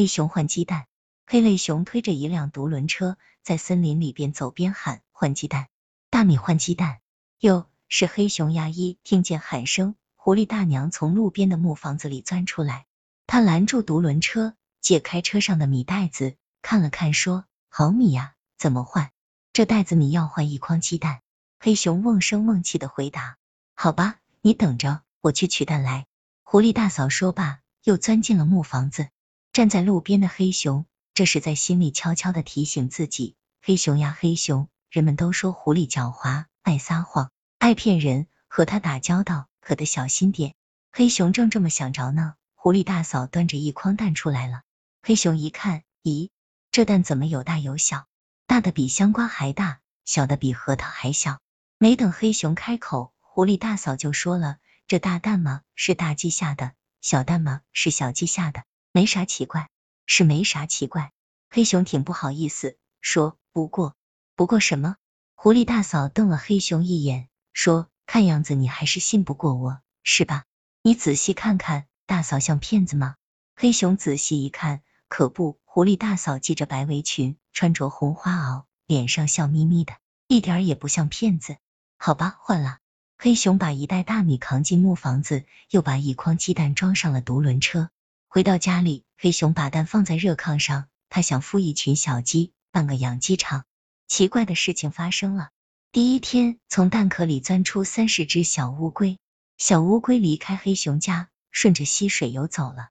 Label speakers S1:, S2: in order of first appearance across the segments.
S1: 黑熊换鸡蛋。黑类熊推着一辆独轮车在森林里边走边喊换鸡蛋，大米换鸡蛋。哟，是黑熊牙医听见喊声，狐狸大娘从路边的木房子里钻出来，她拦住独轮车，解开车上的米袋子，看了看，说：“好米呀，怎么换？这袋子米要换一筐鸡蛋。”黑熊瓮声瓮气的回答：“好吧，你等着，我去取蛋来。”狐狸大嫂说罢，又钻进了木房子。站在路边的黑熊，这是在心里悄悄的提醒自己：黑熊呀，黑熊，人们都说狐狸狡猾。爱撒谎，爱骗人，和他打交道可得小心点。黑熊正这么想着呢，狐狸大嫂端着一筐蛋出来了。黑熊一看，咦，这蛋怎么有大有小？大的比香瓜还大，小的比核桃还小。没等黑熊开口，狐狸大嫂就说了：“这大蛋嘛，是大鸡下的；小蛋嘛，是小鸡下的，没啥奇怪，是没啥奇怪。”黑熊挺不好意思，说：“不过，不过什么？”狐狸大嫂瞪了黑熊一眼，说：“看样子你还是信不过我，是吧？你仔细看看，大嫂像骗子吗？”黑熊仔细一看，可不，狐狸大嫂系着白围裙，穿着红花袄，脸上笑眯眯的，一点也不像骗子。好吧，换了。黑熊把一袋大米扛进木房子，又把一筐鸡蛋装上了独轮车。回到家里，黑熊把蛋放在热炕上，他想孵一群小鸡，办个养鸡场。奇怪的事情发生了。第一天，从蛋壳里钻出三十只小乌龟，小乌龟离开黑熊家，顺着溪水游走了。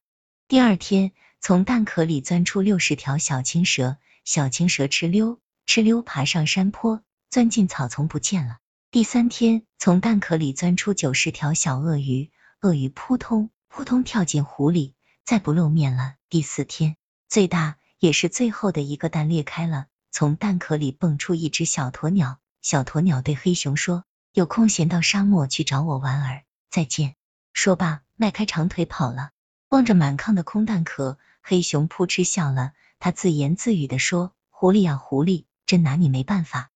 S1: 第二天，从蛋壳里钻出六十条小青蛇，小青蛇哧溜哧溜爬上山坡，钻进草丛不见了。第三天，从蛋壳里钻出九十条小鳄鱼，鳄鱼扑通扑通跳进湖里，再不露面了。第四天，最大也是最后的一个蛋裂开了。从蛋壳里蹦出一只小鸵鸟，小鸵鸟对黑熊说：“有空闲到沙漠去找我玩儿，再见。”说罢，迈开长腿跑了。望着满炕的空蛋壳，黑熊扑哧笑了，他自言自语的说：“狐狸呀狐狸，真拿你没办法。”